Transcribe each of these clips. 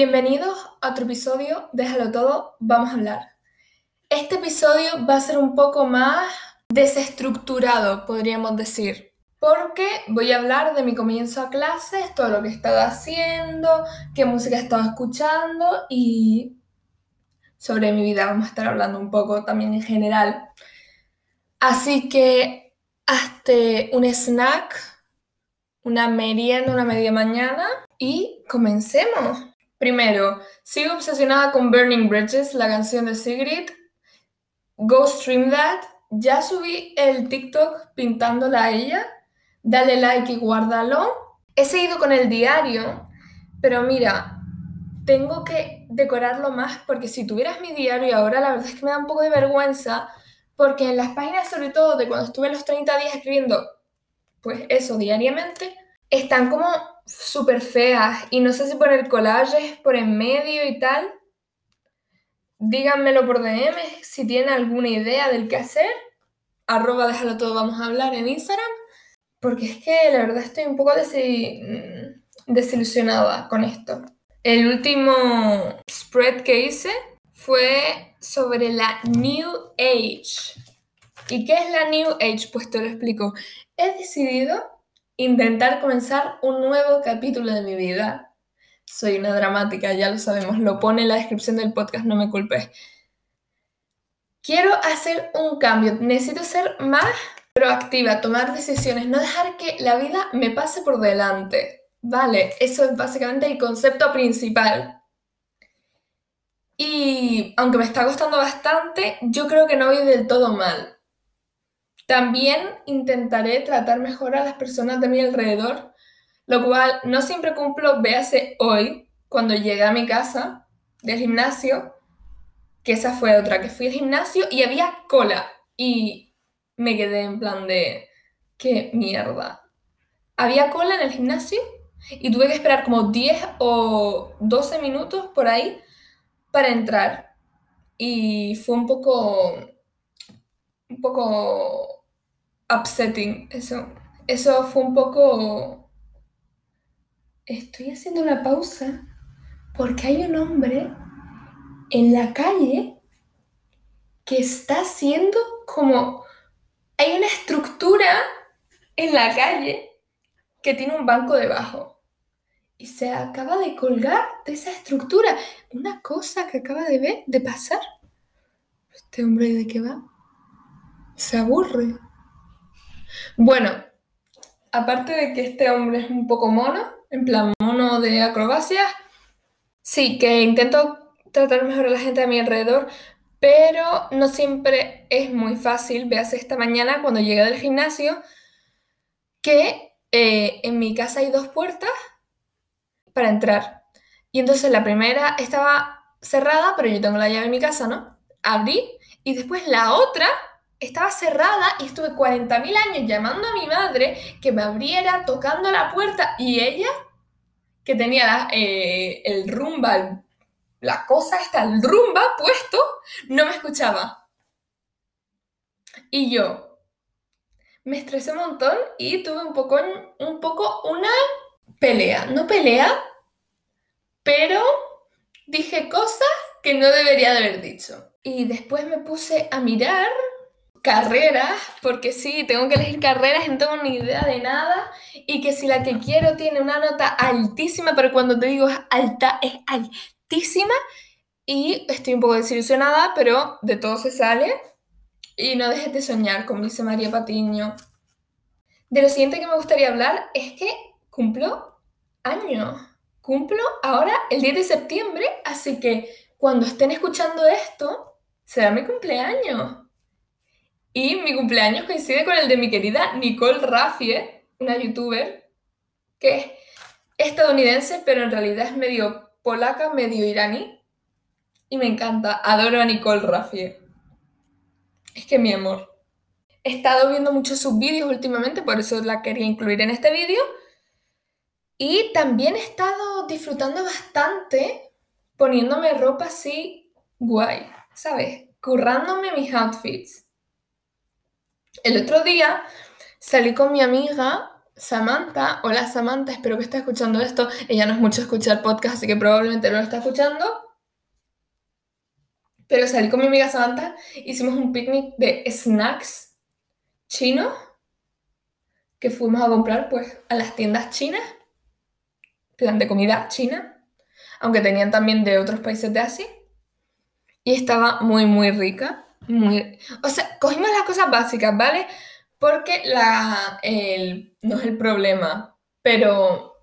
Bienvenidos a otro episodio, déjalo todo, vamos a hablar. Este episodio va a ser un poco más desestructurado, podríamos decir, porque voy a hablar de mi comienzo a clases, todo lo que he estado haciendo, qué música he estado escuchando y sobre mi vida vamos a estar hablando un poco también en general. Así que hasta un snack, una merienda, una media mañana y comencemos. Primero, sigo obsesionada con Burning Bridges, la canción de Sigrid. Go stream that. Ya subí el TikTok pintándola a ella. Dale like y guárdalo. He seguido con el diario, pero mira, tengo que decorarlo más porque si tuvieras mi diario ahora, la verdad es que me da un poco de vergüenza porque en las páginas, sobre todo de cuando estuve los 30 días escribiendo, pues eso diariamente, están como súper feas y no sé si poner collages por en medio y tal. Díganmelo por DM si tienen alguna idea del qué hacer. Arroba déjalo todo, vamos a hablar en Instagram. Porque es que la verdad estoy un poco mm, desilusionada con esto. El último spread que hice fue sobre la New Age. ¿Y qué es la New Age? Pues te lo explico. He decidido intentar comenzar un nuevo capítulo de mi vida. Soy una dramática, ya lo sabemos, lo pone en la descripción del podcast, no me culpes. Quiero hacer un cambio, necesito ser más proactiva, tomar decisiones, no dejar que la vida me pase por delante. Vale, eso es básicamente el concepto principal. Y aunque me está costando bastante, yo creo que no voy del todo mal. También intentaré tratar mejor a las personas de mi alrededor, lo cual no siempre cumplo, véase hoy, cuando llegué a mi casa del gimnasio, que esa fue otra, que fui al gimnasio y había cola y me quedé en plan de, qué mierda. Había cola en el gimnasio y tuve que esperar como 10 o 12 minutos por ahí para entrar. Y fue un poco, un poco upsetting. Eso, eso fue un poco... Estoy haciendo una pausa porque hay un hombre en la calle que está haciendo como... Hay una estructura en la calle que tiene un banco debajo. Y se acaba de colgar de esa estructura. Una cosa que acaba de ver, de pasar. Este hombre, ¿de qué va? Se aburre. Bueno, aparte de que este hombre es un poco mono, en plan mono de acrobacia, sí, que intento tratar mejor a la gente a mi alrededor, pero no siempre es muy fácil. Veas esta mañana cuando llegué del gimnasio que eh, en mi casa hay dos puertas para entrar. Y entonces la primera estaba cerrada, pero yo tengo la llave en mi casa, ¿no? Abrí y después la otra estaba cerrada y estuve 40.000 años llamando a mi madre que me abriera, tocando la puerta y ella, que tenía eh, el rumba, la cosa esta, el rumba puesto, no me escuchaba. Y yo me estresé un montón y tuve un poco, un poco una pelea, no pelea, pero dije cosas que no debería de haber dicho. Y después me puse a mirar carreras, porque sí, tengo que elegir carreras no tengo ni idea de nada, y que si la que quiero tiene una nota altísima, pero cuando te digo alta, es altísima, y estoy un poco desilusionada, pero de todo se sale, y no dejes de soñar, como dice María Patiño. De lo siguiente que me gustaría hablar es que cumplo años, cumplo ahora el 10 de septiembre, así que cuando estén escuchando esto, será mi cumpleaños. Y mi cumpleaños coincide con el de mi querida Nicole Raffie, una youtuber que es estadounidense, pero en realidad es medio polaca, medio iraní. Y me encanta, adoro a Nicole Raffie. Es que mi amor. He estado viendo muchos sus vídeos últimamente, por eso la quería incluir en este vídeo. Y también he estado disfrutando bastante poniéndome ropa así guay, ¿sabes? Currándome mis outfits. El otro día salí con mi amiga Samantha, hola Samantha, espero que esté escuchando esto. Ella no es mucho escuchar podcast, así que probablemente no lo está escuchando. Pero salí con mi amiga Samantha, hicimos un picnic de snacks chinos que fuimos a comprar pues a las tiendas chinas, plan de comida china, aunque tenían también de otros países de Asia. Y estaba muy, muy rica. Muy... O sea, cogimos las cosas básicas, ¿vale? Porque la, el, no es el problema, pero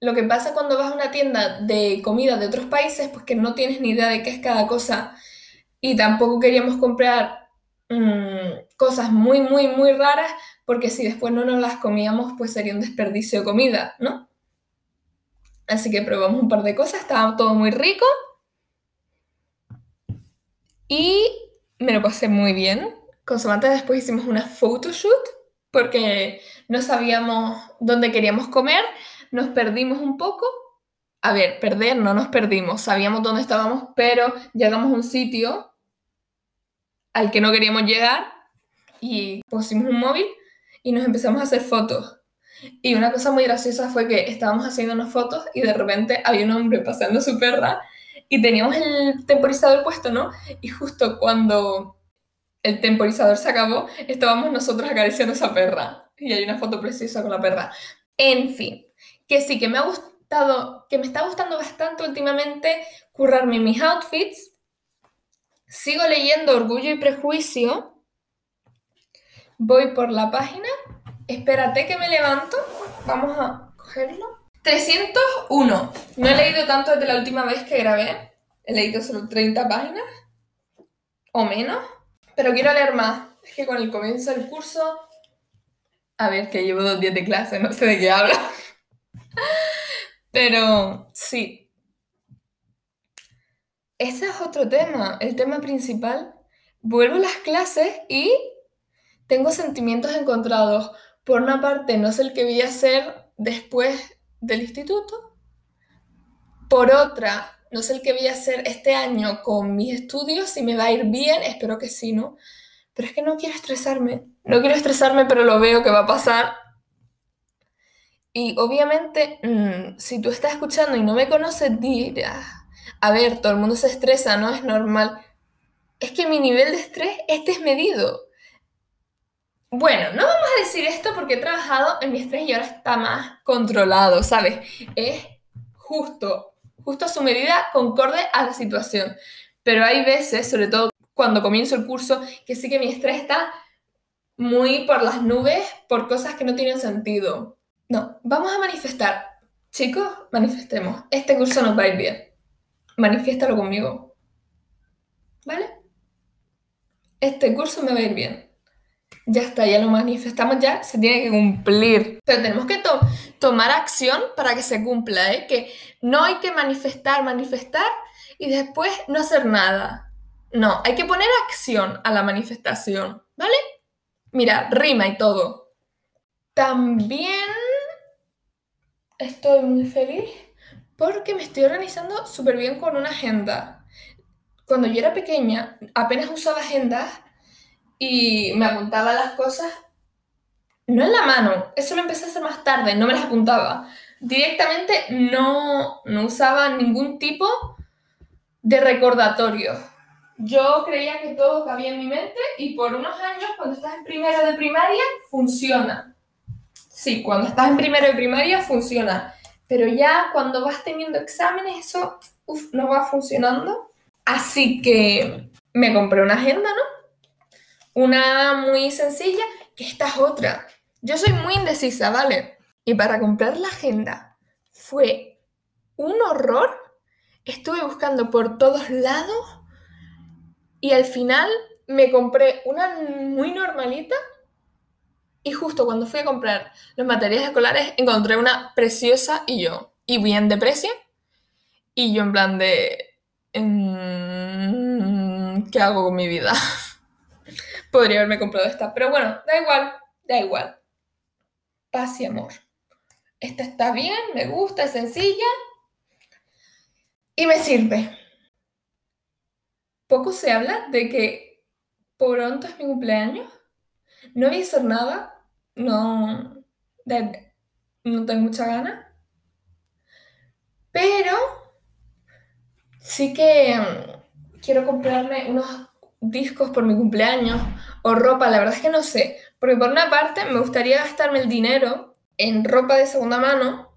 lo que pasa cuando vas a una tienda de comida de otros países, pues que no tienes ni idea de qué es cada cosa y tampoco queríamos comprar mmm, cosas muy, muy, muy raras, porque si después no nos las comíamos, pues sería un desperdicio de comida, ¿no? Así que probamos un par de cosas, estaba todo muy rico y me lo pasé muy bien. Con Samantha después hicimos una photoshoot porque no sabíamos dónde queríamos comer, nos perdimos un poco. A ver, perder, no nos perdimos, sabíamos dónde estábamos, pero llegamos a un sitio al que no queríamos llegar y pusimos un móvil y nos empezamos a hacer fotos. Y una cosa muy graciosa fue que estábamos haciendo unas fotos y de repente había un hombre paseando su perra y teníamos el temporizador puesto, ¿no? Y justo cuando el temporizador se acabó, estábamos nosotros acariciando a esa perra. Y hay una foto preciosa con la perra. En fin, que sí, que me ha gustado, que me está gustando bastante últimamente currarme mis outfits. Sigo leyendo Orgullo y Prejuicio. Voy por la página. Espérate que me levanto. Vamos a cogerlo. 301. No he leído tanto desde la última vez que grabé. He leído solo 30 páginas. O menos. Pero quiero leer más. Es que con el comienzo del curso... A ver, que llevo dos días de clase, no sé de qué habla. Pero sí. Ese es otro tema, el tema principal. Vuelvo a las clases y tengo sentimientos encontrados. Por una parte, no sé el que voy a hacer después del instituto. Por otra, no sé el que voy a hacer este año con mis estudios, si me va a ir bien, espero que sí, ¿no? Pero es que no quiero estresarme. No quiero estresarme, pero lo veo que va a pasar y obviamente, mm, si tú estás escuchando y no me conoces, dirás, a ver, todo el mundo se estresa, ¿no? Es normal. Es que mi nivel de estrés es desmedido. Bueno, no vamos a decir esto porque he trabajado en mi estrés y ahora está más controlado, ¿sabes? Es justo, justo a su medida, concorde a la situación. Pero hay veces, sobre todo cuando comienzo el curso, que sí que mi estrés está muy por las nubes por cosas que no tienen sentido. No, vamos a manifestar. Chicos, manifestemos. Este curso nos va a ir bien. Manifiéstalo conmigo. ¿Vale? Este curso me va a ir bien. Ya está, ya lo manifestamos, ya se tiene que cumplir. Pero tenemos que tomar acción para que se cumpla, ¿eh? Que no hay que manifestar, manifestar y después no hacer nada. No, hay que poner acción a la manifestación, ¿vale? Mira, rima y todo. También estoy muy feliz porque me estoy organizando súper bien con una agenda. Cuando yo era pequeña, apenas usaba agendas y me apuntaba las cosas, no en la mano, eso lo empecé a hacer más tarde, no me las apuntaba. Directamente no, no usaba ningún tipo de recordatorio. Yo creía que todo cabía en mi mente y por unos años, cuando estás en primero de primaria, funciona. Sí, cuando estás en primero de primaria funciona, pero ya cuando vas teniendo exámenes eso no va funcionando. Así que me compré una agenda, ¿no? Una muy sencilla, que esta es otra. Yo soy muy indecisa, ¿vale? Y para comprar la agenda fue un horror. Estuve buscando por todos lados y al final me compré una muy normalita y justo cuando fui a comprar los materiales escolares, encontré una preciosa y yo, y bien de precio. Y yo en plan de... Mm, ¿Qué hago con mi vida? Podría haberme comprado esta, pero bueno, da igual, da igual. Paz y amor. Esta está bien, me gusta, es sencilla y me sirve. Poco se habla de que pronto es mi cumpleaños. No voy a hacer nada no, no tengo mucha gana. Pero sí que mm, quiero comprarme unos discos por mi cumpleaños o ropa, la verdad es que no sé. Porque por una parte me gustaría gastarme el dinero en ropa de segunda mano,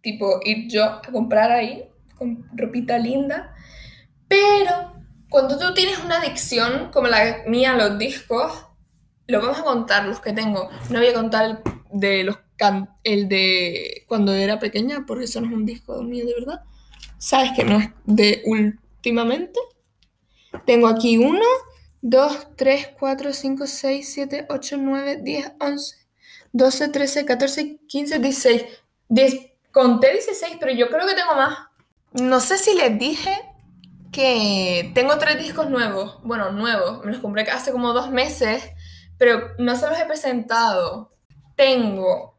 tipo ir yo a comprar ahí, con ropita linda. Pero cuando tú tienes una adicción como la mía a los discos, lo vamos a contar los que tengo. No voy a contar el de los el de cuando era pequeña, porque eso no es un disco mío de verdad. ¿Sabes que no es de últimamente? Tengo aquí 1, 2, 3, 4, 5, 6, 7, 8, 9, 10, 11, 12, 13, 14, 15, 16. 10, conté 16, pero yo creo que tengo más. No sé si les dije que tengo tres discos nuevos. Bueno, nuevos. Me los compré hace como dos meses pero no se los he presentado. Tengo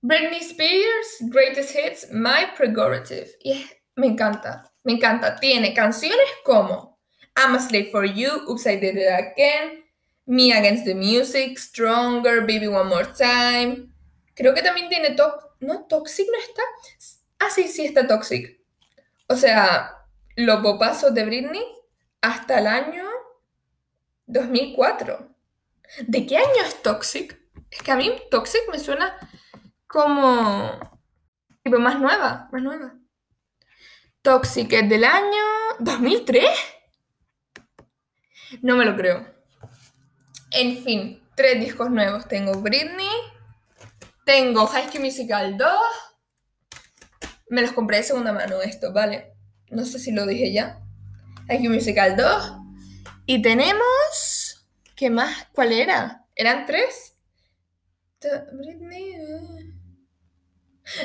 Britney Spears, Greatest Hits, My Prerogative. Y me encanta, me encanta. Tiene canciones como I'm a Slave for You, Upside Did It Again, Me Against the Music, Stronger, Baby One More Time. Creo que también tiene top. ¿No? ¿Toxic no está? Ah, sí, sí está Toxic. O sea, los popazos de Britney hasta el año 2004. ¿De qué año es Toxic? Es que a mí Toxic me suena como... Tipo más nueva, más nueva. Toxic es del año 2003. No me lo creo. En fin, tres discos nuevos. Tengo Britney, tengo High School Musical 2. Me los compré de segunda mano estos, ¿vale? No sé si lo dije ya. High School Musical 2. Y tenemos ¿Qué más? ¿Cuál era? ¿Eran tres? Britney. Eh.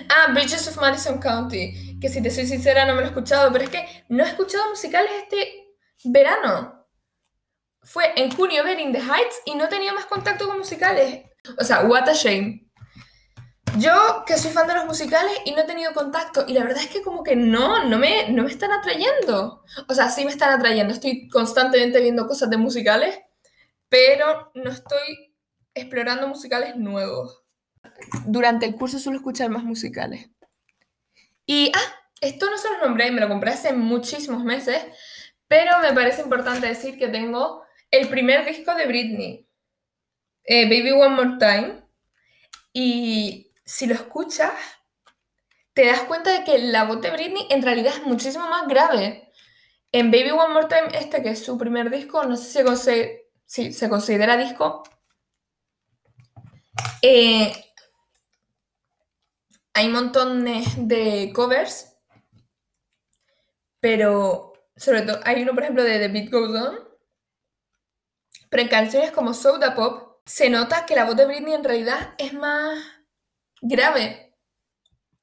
Ah, Bridges of Madison County. Que si te soy sincera no me lo he escuchado, pero es que no he escuchado musicales este verano. Fue en junio ver In the Heights y no tenido más contacto con musicales. O sea, what a shame. Yo, que soy fan de los musicales y no he tenido contacto, y la verdad es que como que no, no me, no me están atrayendo. O sea, sí me están atrayendo. Estoy constantemente viendo cosas de musicales, pero no estoy explorando musicales nuevos. Durante el curso suelo escuchar más musicales. Y, ah, esto no se lo nombré, me lo compré hace muchísimos meses, pero me parece importante decir que tengo el primer disco de Britney, eh, Baby One More Time, y si lo escuchas, te das cuenta de que la voz de Britney en realidad es muchísimo más grave. En Baby One More Time, este que es su primer disco, no sé si se sí, se considera disco. Eh, hay montones de covers, pero sobre todo hay uno, por ejemplo, de The Beat Goes On. Pero en canciones como Soda Pop se nota que la voz de Britney en realidad es más grave.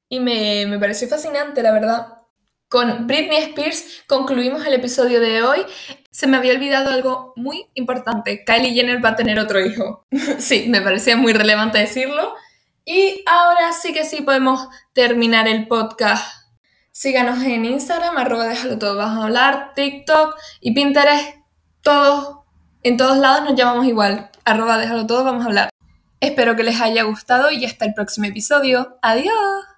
Y me, me pareció fascinante, la verdad. Con Britney Spears concluimos el episodio de hoy. Se me había olvidado algo muy importante. Kylie Jenner va a tener otro hijo. sí, me parecía muy relevante decirlo. Y ahora sí que sí podemos terminar el podcast. Síganos en Instagram, arroba déjalo todo, a hablar, TikTok y Pinterest. Todos, en todos lados nos llamamos igual. Arroba déjalo todo, vamos a hablar. Espero que les haya gustado y hasta el próximo episodio. Adiós.